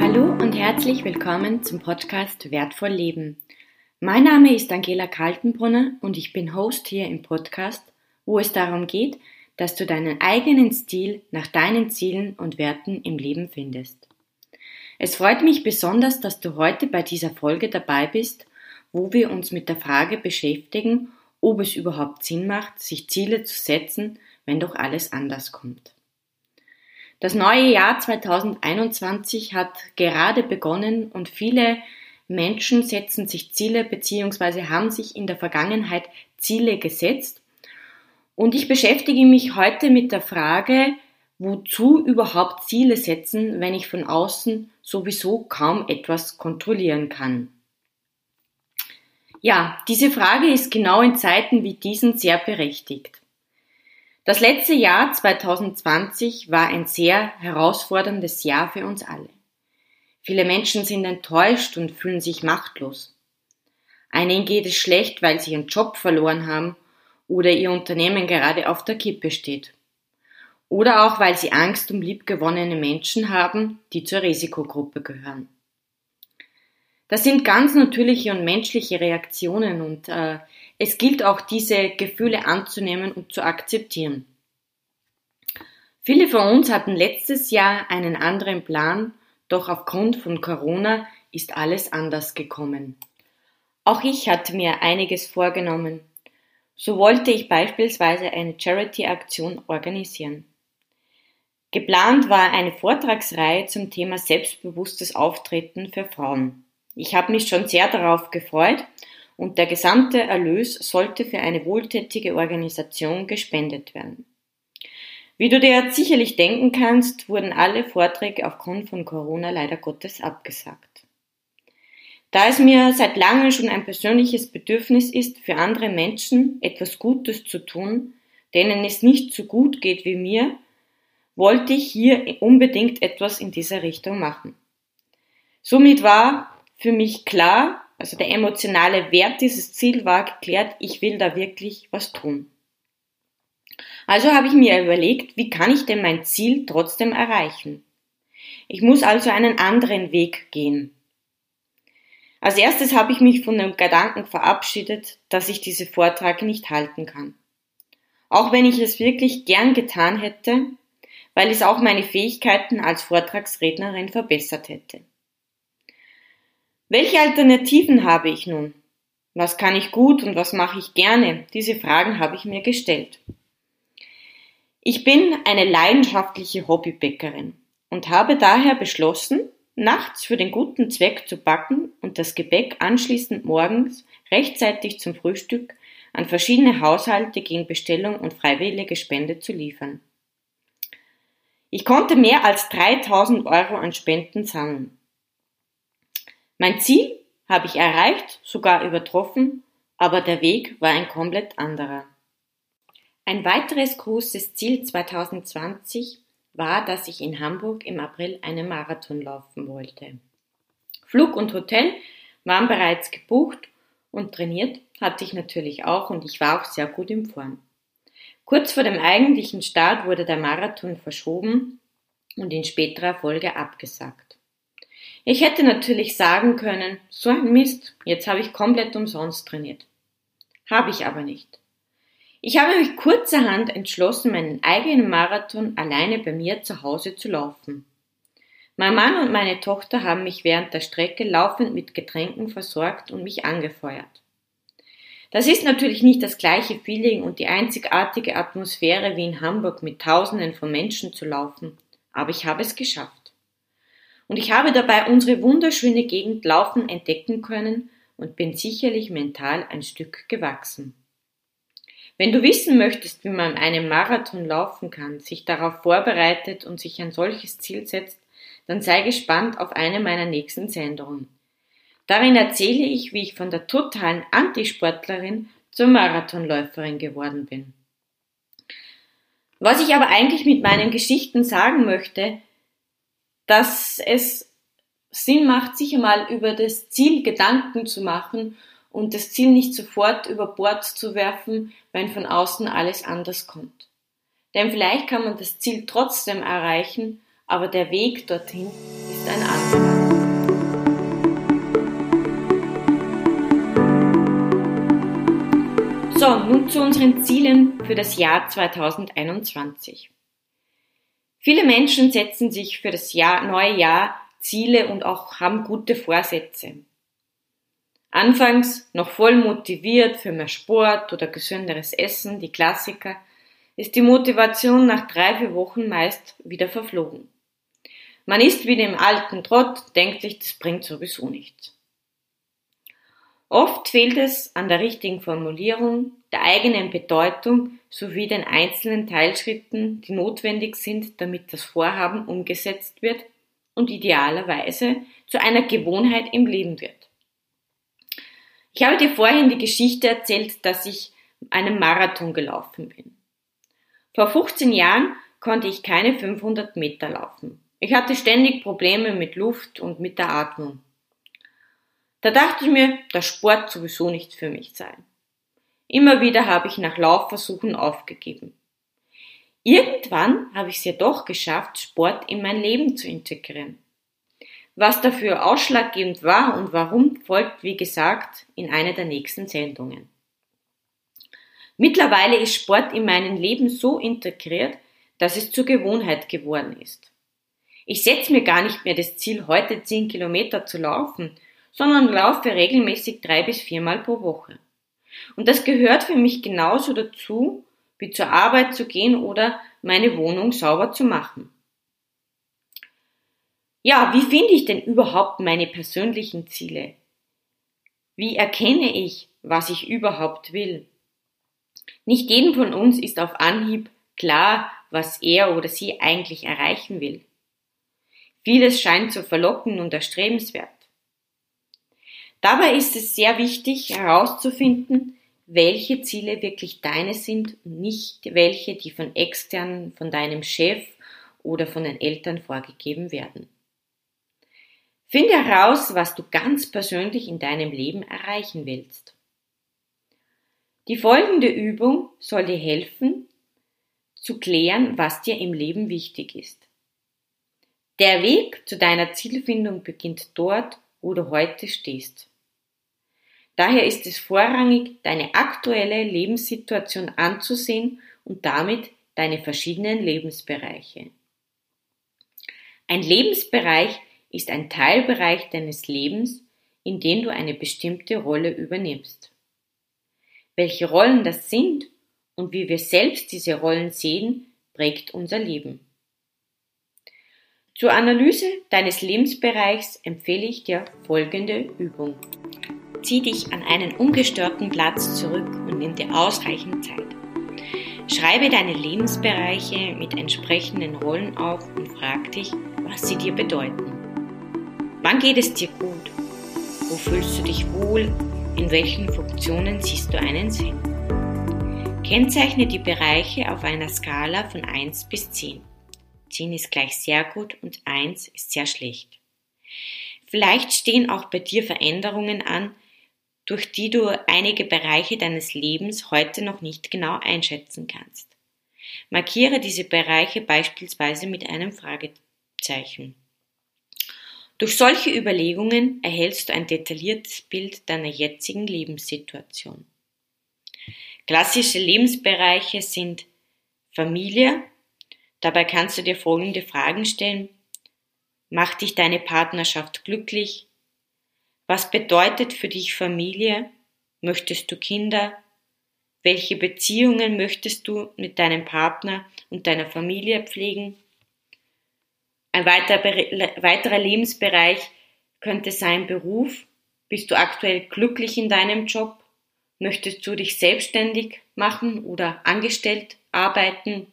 Hallo und herzlich willkommen zum Podcast Wertvoll Leben. Mein Name ist Angela Kaltenbrunner und ich bin Host hier im Podcast, wo es darum geht, dass du deinen eigenen Stil nach deinen Zielen und Werten im Leben findest. Es freut mich besonders, dass du heute bei dieser Folge dabei bist, wo wir uns mit der Frage beschäftigen, ob es überhaupt Sinn macht, sich Ziele zu setzen, wenn doch alles anders kommt. Das neue Jahr 2021 hat gerade begonnen und viele Menschen setzen sich Ziele bzw. haben sich in der Vergangenheit Ziele gesetzt. Und ich beschäftige mich heute mit der Frage, wozu überhaupt Ziele setzen, wenn ich von außen sowieso kaum etwas kontrollieren kann. Ja, diese Frage ist genau in Zeiten wie diesen sehr berechtigt. Das letzte Jahr 2020 war ein sehr herausforderndes Jahr für uns alle. Viele Menschen sind enttäuscht und fühlen sich machtlos. Einigen geht es schlecht, weil sie ihren Job verloren haben oder ihr Unternehmen gerade auf der Kippe steht. Oder auch, weil sie Angst um liebgewonnene Menschen haben, die zur Risikogruppe gehören. Das sind ganz natürliche und menschliche Reaktionen und äh, es gilt auch, diese Gefühle anzunehmen und zu akzeptieren. Viele von uns hatten letztes Jahr einen anderen Plan, doch aufgrund von Corona ist alles anders gekommen. Auch ich hatte mir einiges vorgenommen. So wollte ich beispielsweise eine Charity-Aktion organisieren. Geplant war eine Vortragsreihe zum Thema selbstbewusstes Auftreten für Frauen. Ich habe mich schon sehr darauf gefreut und der gesamte Erlös sollte für eine wohltätige Organisation gespendet werden. Wie du dir jetzt sicherlich denken kannst, wurden alle Vorträge aufgrund von Corona leider Gottes abgesagt. Da es mir seit langem schon ein persönliches Bedürfnis ist, für andere Menschen etwas Gutes zu tun, denen es nicht so gut geht wie mir, wollte ich hier unbedingt etwas in dieser Richtung machen. Somit war für mich klar, also der emotionale Wert dieses Ziel war geklärt, ich will da wirklich was tun. Also habe ich mir überlegt, wie kann ich denn mein Ziel trotzdem erreichen? Ich muss also einen anderen Weg gehen. Als erstes habe ich mich von dem Gedanken verabschiedet, dass ich diese Vorträge nicht halten kann. Auch wenn ich es wirklich gern getan hätte, weil es auch meine Fähigkeiten als Vortragsrednerin verbessert hätte. Welche Alternativen habe ich nun? Was kann ich gut und was mache ich gerne? Diese Fragen habe ich mir gestellt. Ich bin eine leidenschaftliche Hobbybäckerin und habe daher beschlossen, nachts für den guten Zweck zu backen und das Gebäck anschließend morgens rechtzeitig zum Frühstück an verschiedene Haushalte gegen Bestellung und freiwillige Spende zu liefern. Ich konnte mehr als 3000 Euro an Spenden sammeln. Mein Ziel habe ich erreicht, sogar übertroffen, aber der Weg war ein komplett anderer. Ein weiteres großes Ziel 2020 war, dass ich in Hamburg im April einen Marathon laufen wollte. Flug und Hotel waren bereits gebucht und trainiert hatte ich natürlich auch und ich war auch sehr gut in Form. Kurz vor dem eigentlichen Start wurde der Marathon verschoben und in späterer Folge abgesagt. Ich hätte natürlich sagen können, so ein Mist, jetzt habe ich komplett umsonst trainiert. Habe ich aber nicht. Ich habe mich kurzerhand entschlossen, meinen eigenen Marathon alleine bei mir zu Hause zu laufen. Mein Mann und meine Tochter haben mich während der Strecke laufend mit Getränken versorgt und mich angefeuert. Das ist natürlich nicht das gleiche Feeling und die einzigartige Atmosphäre wie in Hamburg mit Tausenden von Menschen zu laufen, aber ich habe es geschafft und ich habe dabei unsere wunderschöne Gegend laufen entdecken können und bin sicherlich mental ein Stück gewachsen. Wenn du wissen möchtest, wie man einen Marathon laufen kann, sich darauf vorbereitet und sich ein solches Ziel setzt, dann sei gespannt auf eine meiner nächsten Sendungen. Darin erzähle ich, wie ich von der totalen Antisportlerin zur Marathonläuferin geworden bin. Was ich aber eigentlich mit meinen Geschichten sagen möchte, dass es Sinn macht, sich einmal über das Ziel Gedanken zu machen und das Ziel nicht sofort über Bord zu werfen, wenn von außen alles anders kommt. Denn vielleicht kann man das Ziel trotzdem erreichen, aber der Weg dorthin ist ein anderer. So, nun zu unseren Zielen für das Jahr 2021. Viele Menschen setzen sich für das Jahr, neue Jahr Ziele und auch haben gute Vorsätze. Anfangs noch voll motiviert für mehr Sport oder gesünderes Essen, die Klassiker, ist die Motivation nach drei, vier Wochen meist wieder verflogen. Man ist wieder im alten Trott, denkt sich, das bringt sowieso nichts. Oft fehlt es an der richtigen Formulierung, der eigenen Bedeutung sowie den einzelnen Teilschritten, die notwendig sind, damit das Vorhaben umgesetzt wird und idealerweise zu einer Gewohnheit im Leben wird. Ich habe dir vorhin die Geschichte erzählt, dass ich einen Marathon gelaufen bin. Vor 15 Jahren konnte ich keine 500 Meter laufen. Ich hatte ständig Probleme mit Luft und mit der Atmung. Da dachte ich mir, dass Sport sowieso nicht für mich sei. Immer wieder habe ich nach Laufversuchen aufgegeben. Irgendwann habe ich es jedoch geschafft, Sport in mein Leben zu integrieren. Was dafür ausschlaggebend war und warum, folgt, wie gesagt, in einer der nächsten Sendungen. Mittlerweile ist Sport in meinem Leben so integriert, dass es zur Gewohnheit geworden ist. Ich setze mir gar nicht mehr das Ziel, heute 10 Kilometer zu laufen, sondern laufe regelmäßig drei bis viermal pro Woche. Und das gehört für mich genauso dazu, wie zur Arbeit zu gehen oder meine Wohnung sauber zu machen. Ja, wie finde ich denn überhaupt meine persönlichen Ziele? Wie erkenne ich, was ich überhaupt will? Nicht jedem von uns ist auf Anhieb klar, was er oder sie eigentlich erreichen will. Vieles scheint zu verlocken und erstrebenswert. Dabei ist es sehr wichtig herauszufinden, welche Ziele wirklich deine sind und nicht welche, die von externen, von deinem Chef oder von den Eltern vorgegeben werden. Finde heraus, was du ganz persönlich in deinem Leben erreichen willst. Die folgende Übung soll dir helfen, zu klären, was dir im Leben wichtig ist. Der Weg zu deiner Zielfindung beginnt dort, wo du heute stehst. Daher ist es vorrangig, deine aktuelle Lebenssituation anzusehen und damit deine verschiedenen Lebensbereiche. Ein Lebensbereich ist ein Teilbereich deines Lebens, in dem du eine bestimmte Rolle übernimmst. Welche Rollen das sind und wie wir selbst diese Rollen sehen, prägt unser Leben. Zur Analyse deines Lebensbereichs empfehle ich dir folgende Übung. Zieh dich an einen ungestörten Platz zurück und nimm dir ausreichend Zeit. Schreibe deine Lebensbereiche mit entsprechenden Rollen auf und frag dich, was sie dir bedeuten. Wann geht es dir gut? Wo fühlst du dich wohl in welchen Funktionen siehst du einen Sinn? Kennzeichne die Bereiche auf einer Skala von 1 bis 10. 10 ist gleich sehr gut und 1 ist sehr schlecht. Vielleicht stehen auch bei dir Veränderungen an, durch die du einige Bereiche deines Lebens heute noch nicht genau einschätzen kannst. Markiere diese Bereiche beispielsweise mit einem Fragezeichen. Durch solche Überlegungen erhältst du ein detailliertes Bild deiner jetzigen Lebenssituation. Klassische Lebensbereiche sind Familie. Dabei kannst du dir folgende Fragen stellen. Macht dich deine Partnerschaft glücklich? Was bedeutet für dich Familie? Möchtest du Kinder? Welche Beziehungen möchtest du mit deinem Partner und deiner Familie pflegen? Ein weiterer Lebensbereich könnte sein Beruf. Bist du aktuell glücklich in deinem Job? Möchtest du dich selbstständig machen oder angestellt arbeiten?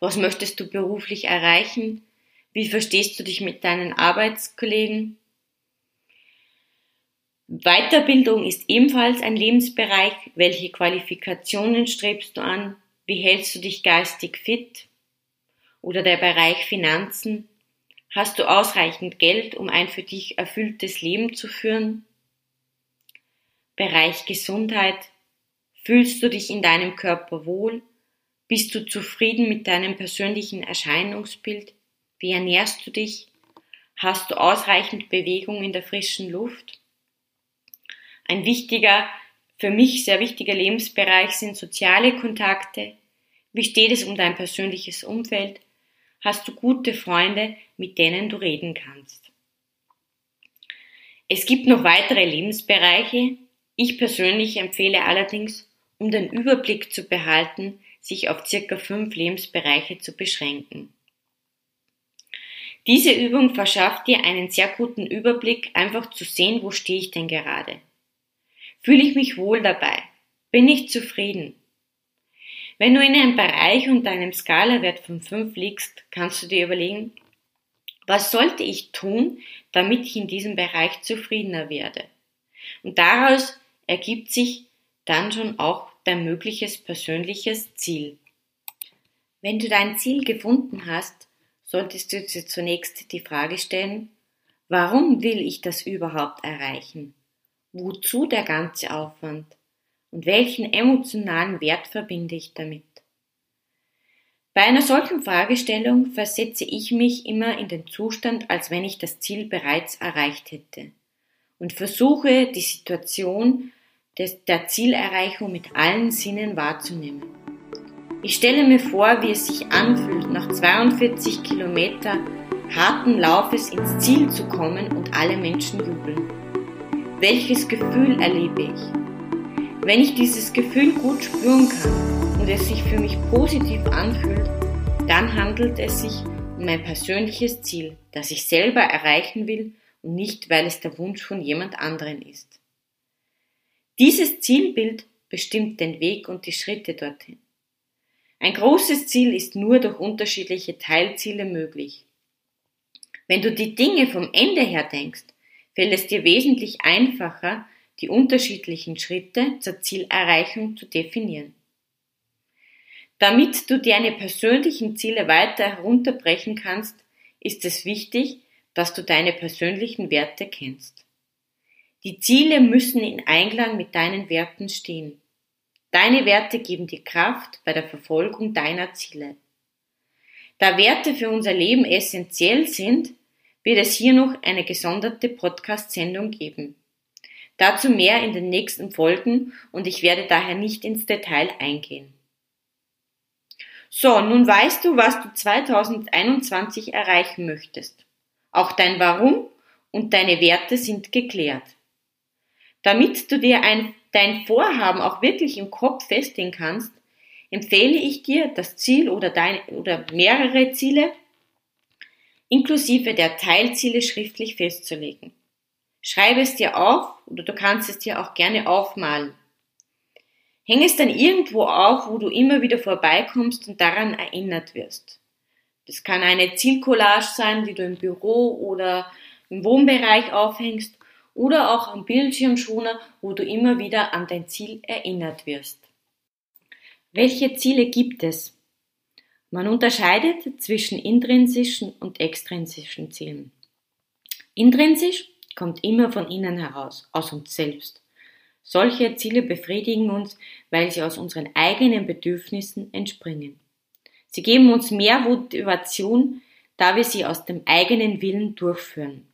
Was möchtest du beruflich erreichen? Wie verstehst du dich mit deinen Arbeitskollegen? Weiterbildung ist ebenfalls ein Lebensbereich. Welche Qualifikationen strebst du an? Wie hältst du dich geistig fit? oder der Bereich Finanzen? Hast du ausreichend Geld, um ein für dich erfülltes Leben zu führen? Bereich Gesundheit. Fühlst du dich in deinem Körper wohl? Bist du zufrieden mit deinem persönlichen Erscheinungsbild? Wie ernährst du dich? Hast du ausreichend Bewegung in der frischen Luft? Ein wichtiger, für mich sehr wichtiger Lebensbereich sind soziale Kontakte. Wie steht es um dein persönliches Umfeld? Hast du gute Freunde, mit denen du reden kannst? Es gibt noch weitere Lebensbereiche. Ich persönlich empfehle allerdings, um den Überblick zu behalten, sich auf circa fünf Lebensbereiche zu beschränken. Diese Übung verschafft dir einen sehr guten Überblick, einfach zu sehen, wo stehe ich denn gerade. Fühle ich mich wohl dabei? Bin ich zufrieden? Wenn du in einem Bereich unter einem Skalawert von 5 liegst, kannst du dir überlegen, was sollte ich tun, damit ich in diesem Bereich zufriedener werde? Und daraus ergibt sich dann schon auch dein mögliches persönliches Ziel. Wenn du dein Ziel gefunden hast, solltest du dir zunächst die Frage stellen, warum will ich das überhaupt erreichen? Wozu der ganze Aufwand? Und welchen emotionalen Wert verbinde ich damit? Bei einer solchen Fragestellung versetze ich mich immer in den Zustand, als wenn ich das Ziel bereits erreicht hätte und versuche die Situation des, der Zielerreichung mit allen Sinnen wahrzunehmen. Ich stelle mir vor, wie es sich anfühlt, nach 42 Kilometer harten Laufes ins Ziel zu kommen und alle Menschen jubeln. Welches Gefühl erlebe ich? Wenn ich dieses Gefühl gut spüren kann und es sich für mich positiv anfühlt, dann handelt es sich um mein persönliches Ziel, das ich selber erreichen will und nicht, weil es der Wunsch von jemand anderen ist. Dieses Zielbild bestimmt den Weg und die Schritte dorthin. Ein großes Ziel ist nur durch unterschiedliche Teilziele möglich. Wenn du die Dinge vom Ende her denkst, fällt es dir wesentlich einfacher, die unterschiedlichen Schritte zur Zielerreichung zu definieren. Damit du deine persönlichen Ziele weiter herunterbrechen kannst, ist es wichtig, dass du deine persönlichen Werte kennst. Die Ziele müssen in Einklang mit deinen Werten stehen. Deine Werte geben dir Kraft bei der Verfolgung deiner Ziele. Da Werte für unser Leben essentiell sind, wird es hier noch eine gesonderte Podcast-Sendung geben. Dazu mehr in den nächsten Folgen und ich werde daher nicht ins Detail eingehen. So, nun weißt du, was du 2021 erreichen möchtest. Auch dein Warum und deine Werte sind geklärt. Damit du dir ein, dein Vorhaben auch wirklich im Kopf festlegen kannst, empfehle ich dir, das Ziel oder, deine, oder mehrere Ziele inklusive der Teilziele schriftlich festzulegen. Schreibe es dir auf oder du kannst es dir auch gerne aufmalen. Häng es dann irgendwo auf, wo du immer wieder vorbeikommst und daran erinnert wirst. Das kann eine Zielcollage sein, die du im Büro oder im Wohnbereich aufhängst oder auch am Bildschirmschoner, wo du immer wieder an dein Ziel erinnert wirst. Welche Ziele gibt es? Man unterscheidet zwischen intrinsischen und extrinsischen Zielen. Intrinsisch kommt immer von innen heraus, aus uns selbst. Solche Ziele befriedigen uns, weil sie aus unseren eigenen Bedürfnissen entspringen. Sie geben uns mehr Motivation, da wir sie aus dem eigenen Willen durchführen.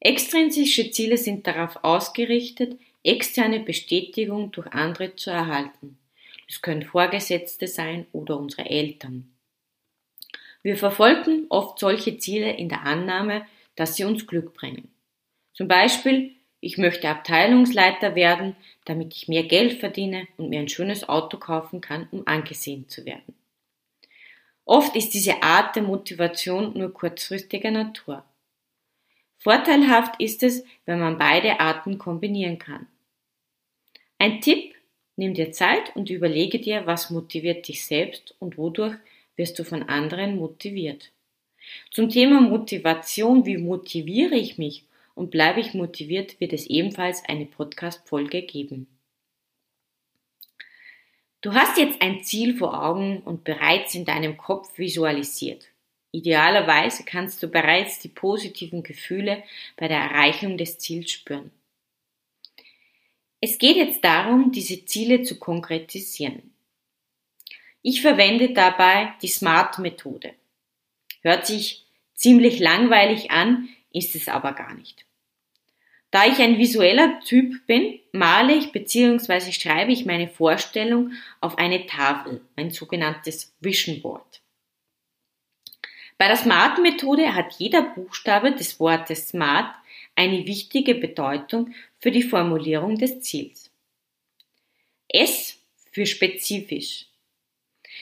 Extrinsische Ziele sind darauf ausgerichtet, externe Bestätigung durch andere zu erhalten. Es können Vorgesetzte sein oder unsere Eltern. Wir verfolgen oft solche Ziele in der Annahme, dass sie uns Glück bringen. Zum Beispiel, ich möchte Abteilungsleiter werden, damit ich mehr Geld verdiene und mir ein schönes Auto kaufen kann, um angesehen zu werden. Oft ist diese Art der Motivation nur kurzfristiger Natur. Vorteilhaft ist es, wenn man beide Arten kombinieren kann. Ein Tipp Nimm dir Zeit und überlege dir, was motiviert dich selbst und wodurch wirst du von anderen motiviert. Zum Thema Motivation, wie motiviere ich mich und bleibe ich motiviert, wird es ebenfalls eine Podcast-Folge geben. Du hast jetzt ein Ziel vor Augen und bereits in deinem Kopf visualisiert. Idealerweise kannst du bereits die positiven Gefühle bei der Erreichung des Ziels spüren. Es geht jetzt darum, diese Ziele zu konkretisieren. Ich verwende dabei die SMART-Methode. Hört sich ziemlich langweilig an, ist es aber gar nicht. Da ich ein visueller Typ bin, male ich bzw. schreibe ich meine Vorstellung auf eine Tafel, ein sogenanntes Vision Board. Bei der SMART-Methode hat jeder Buchstabe des Wortes SMART eine wichtige Bedeutung für die Formulierung des Ziels. S für spezifisch.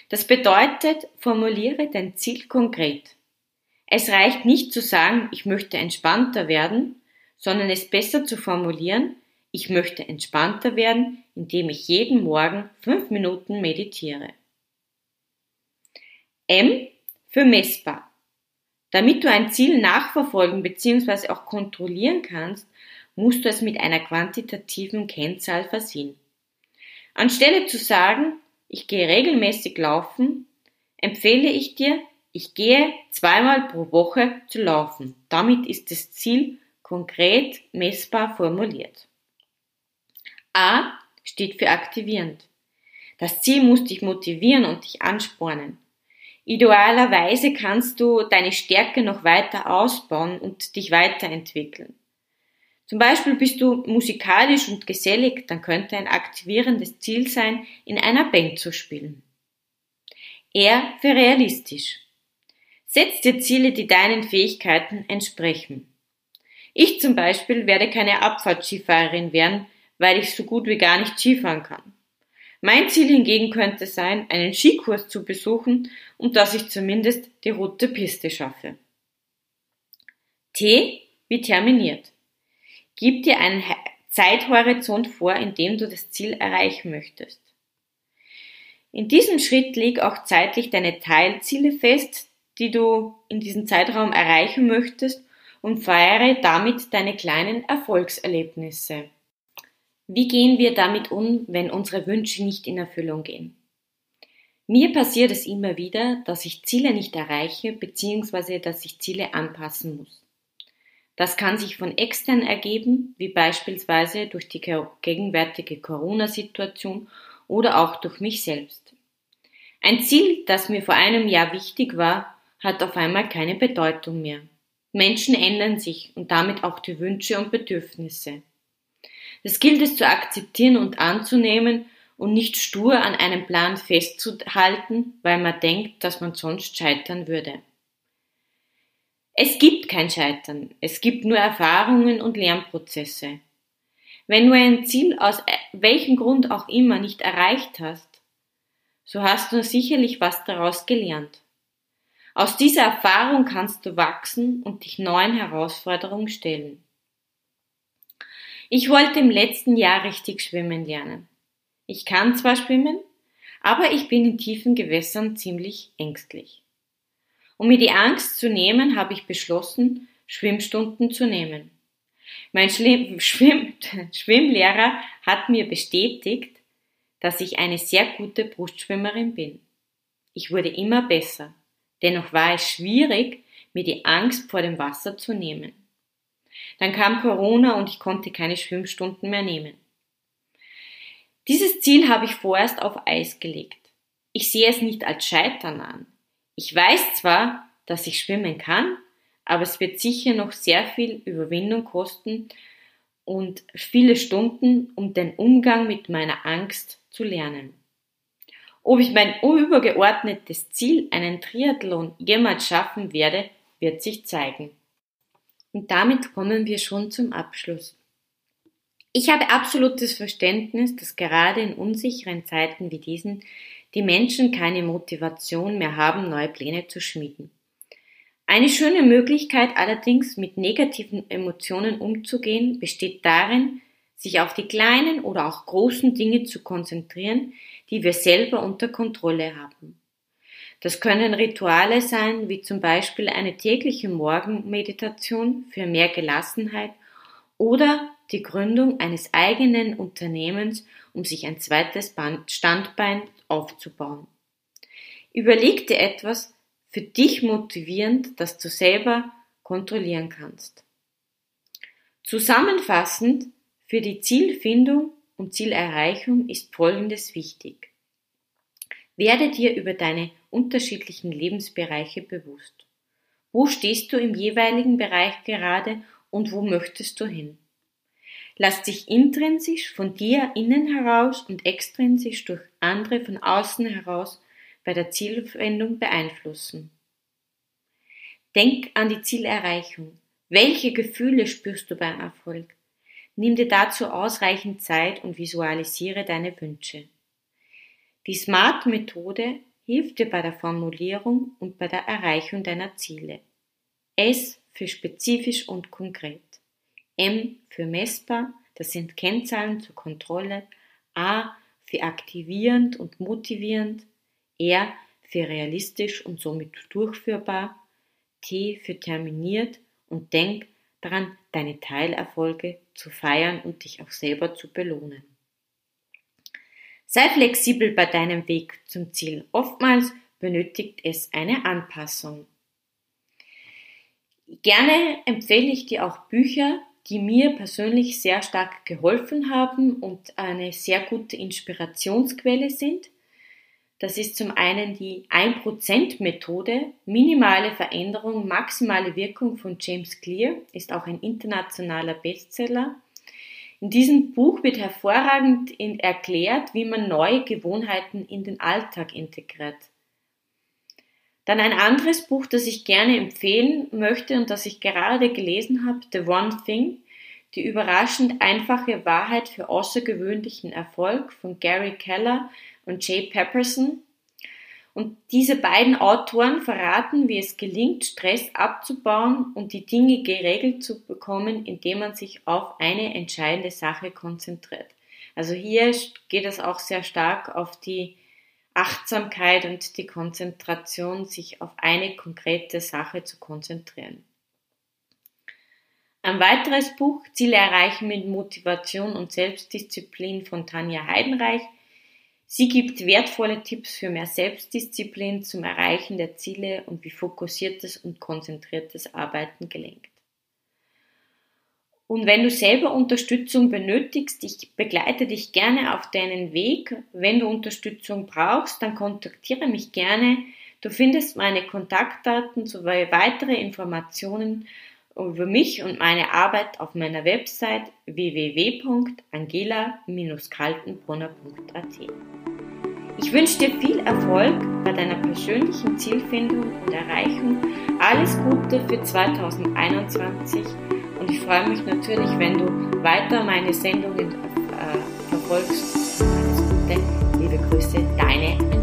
Das bedeutet, formuliere dein Ziel konkret. Es reicht nicht zu sagen, ich möchte entspannter werden, sondern es besser zu formulieren, ich möchte entspannter werden, indem ich jeden Morgen fünf Minuten meditiere. M für messbar. Damit du ein Ziel nachverfolgen bzw. auch kontrollieren kannst, musst du es mit einer quantitativen Kennzahl versehen. Anstelle zu sagen, ich gehe regelmäßig laufen, empfehle ich dir, ich gehe zweimal pro Woche zu laufen. Damit ist das Ziel konkret messbar formuliert. A steht für aktivierend. Das Ziel muss dich motivieren und dich anspornen. Idealerweise kannst du deine Stärke noch weiter ausbauen und dich weiterentwickeln. Zum Beispiel bist du musikalisch und gesellig, dann könnte ein aktivierendes Ziel sein, in einer Band zu spielen. R für realistisch. Setz dir Ziele, die deinen Fähigkeiten entsprechen. Ich zum Beispiel werde keine Abfahrtskifahrerin werden, weil ich so gut wie gar nicht Skifahren kann. Mein Ziel hingegen könnte sein, einen Skikurs zu besuchen und dass ich zumindest die rote Piste schaffe. T wie terminiert. Gib dir einen Zeithorizont vor, in dem du das Ziel erreichen möchtest. In diesem Schritt leg auch zeitlich deine Teilziele fest, die du in diesem Zeitraum erreichen möchtest und feiere damit deine kleinen Erfolgserlebnisse. Wie gehen wir damit um, wenn unsere Wünsche nicht in Erfüllung gehen? Mir passiert es immer wieder, dass ich Ziele nicht erreiche bzw. dass ich Ziele anpassen muss. Das kann sich von extern ergeben, wie beispielsweise durch die gegenwärtige Corona-Situation oder auch durch mich selbst. Ein Ziel, das mir vor einem Jahr wichtig war, hat auf einmal keine Bedeutung mehr. Menschen ändern sich und damit auch die Wünsche und Bedürfnisse. Es gilt es zu akzeptieren und anzunehmen und nicht stur an einem Plan festzuhalten, weil man denkt, dass man sonst scheitern würde. Es gibt kein Scheitern, es gibt nur Erfahrungen und Lernprozesse. Wenn du ein Ziel aus welchem Grund auch immer nicht erreicht hast, so hast du sicherlich was daraus gelernt. Aus dieser Erfahrung kannst du wachsen und dich neuen Herausforderungen stellen. Ich wollte im letzten Jahr richtig schwimmen lernen. Ich kann zwar schwimmen, aber ich bin in tiefen Gewässern ziemlich ängstlich. Um mir die Angst zu nehmen, habe ich beschlossen, Schwimmstunden zu nehmen. Mein Schlim Schwimm Schwimmlehrer hat mir bestätigt, dass ich eine sehr gute Brustschwimmerin bin. Ich wurde immer besser. Dennoch war es schwierig, mir die Angst vor dem Wasser zu nehmen. Dann kam Corona und ich konnte keine Schwimmstunden mehr nehmen. Dieses Ziel habe ich vorerst auf Eis gelegt. Ich sehe es nicht als Scheitern an. Ich weiß zwar, dass ich schwimmen kann, aber es wird sicher noch sehr viel Überwindung kosten und viele Stunden, um den Umgang mit meiner Angst zu lernen. Ob ich mein übergeordnetes Ziel, einen Triathlon, jemals schaffen werde, wird sich zeigen. Und damit kommen wir schon zum Abschluss. Ich habe absolutes Verständnis, dass gerade in unsicheren Zeiten wie diesen die Menschen keine Motivation mehr haben, neue Pläne zu schmieden. Eine schöne Möglichkeit allerdings, mit negativen Emotionen umzugehen, besteht darin, sich auf die kleinen oder auch großen Dinge zu konzentrieren, die wir selber unter Kontrolle haben. Das können Rituale sein, wie zum Beispiel eine tägliche Morgenmeditation für mehr Gelassenheit oder die Gründung eines eigenen Unternehmens, um sich ein zweites Standbein aufzubauen. Überleg dir etwas für dich motivierend, das du selber kontrollieren kannst. Zusammenfassend, für die Zielfindung und Zielerreichung ist Folgendes wichtig. Werde dir über deine unterschiedlichen Lebensbereiche bewusst. Wo stehst du im jeweiligen Bereich gerade und wo möchtest du hin? Lass dich intrinsisch von dir innen heraus und extrinsisch durch andere von außen heraus bei der Zielwendung beeinflussen. Denk an die Zielerreichung. Welche Gefühle spürst du beim Erfolg? Nimm dir dazu ausreichend Zeit und visualisiere deine Wünsche. Die SMART-Methode hilft dir bei der Formulierung und bei der Erreichung deiner Ziele. S für spezifisch und konkret. M für messbar, das sind Kennzahlen zur Kontrolle. A für aktivierend und motivierend. R für realistisch und somit durchführbar. T für terminiert und denk daran, deine Teilerfolge zu feiern und dich auch selber zu belohnen. Sei flexibel bei deinem Weg zum Ziel. Oftmals benötigt es eine Anpassung. Gerne empfehle ich dir auch Bücher, die mir persönlich sehr stark geholfen haben und eine sehr gute Inspirationsquelle sind. Das ist zum einen die 1%-Methode, minimale Veränderung, maximale Wirkung von James Clear, ist auch ein internationaler Bestseller. In diesem Buch wird hervorragend erklärt, wie man neue Gewohnheiten in den Alltag integriert. Dann ein anderes Buch, das ich gerne empfehlen möchte und das ich gerade gelesen habe, The One Thing, die überraschend einfache Wahrheit für außergewöhnlichen Erfolg von Gary Keller und Jay Pepperson. Und diese beiden Autoren verraten, wie es gelingt, Stress abzubauen und die Dinge geregelt zu bekommen, indem man sich auf eine entscheidende Sache konzentriert. Also hier geht es auch sehr stark auf die Achtsamkeit und die Konzentration, sich auf eine konkrete Sache zu konzentrieren. Ein weiteres Buch, Ziele erreichen mit Motivation und Selbstdisziplin von Tanja Heidenreich, Sie gibt wertvolle Tipps für mehr Selbstdisziplin zum Erreichen der Ziele und wie fokussiertes und konzentriertes Arbeiten gelingt. Und wenn du selber Unterstützung benötigst, ich begleite dich gerne auf deinen Weg. Wenn du Unterstützung brauchst, dann kontaktiere mich gerne. Du findest meine Kontaktdaten sowie weitere Informationen über mich und meine Arbeit auf meiner Website www.angela-kaltenbrunner.at. Ich wünsche dir viel Erfolg bei deiner persönlichen Zielfindung und Erreichung. Alles Gute für 2021 und ich freue mich natürlich, wenn du weiter meine Sendungen äh, verfolgst. Alles Gute, liebe Grüße, deine Angela.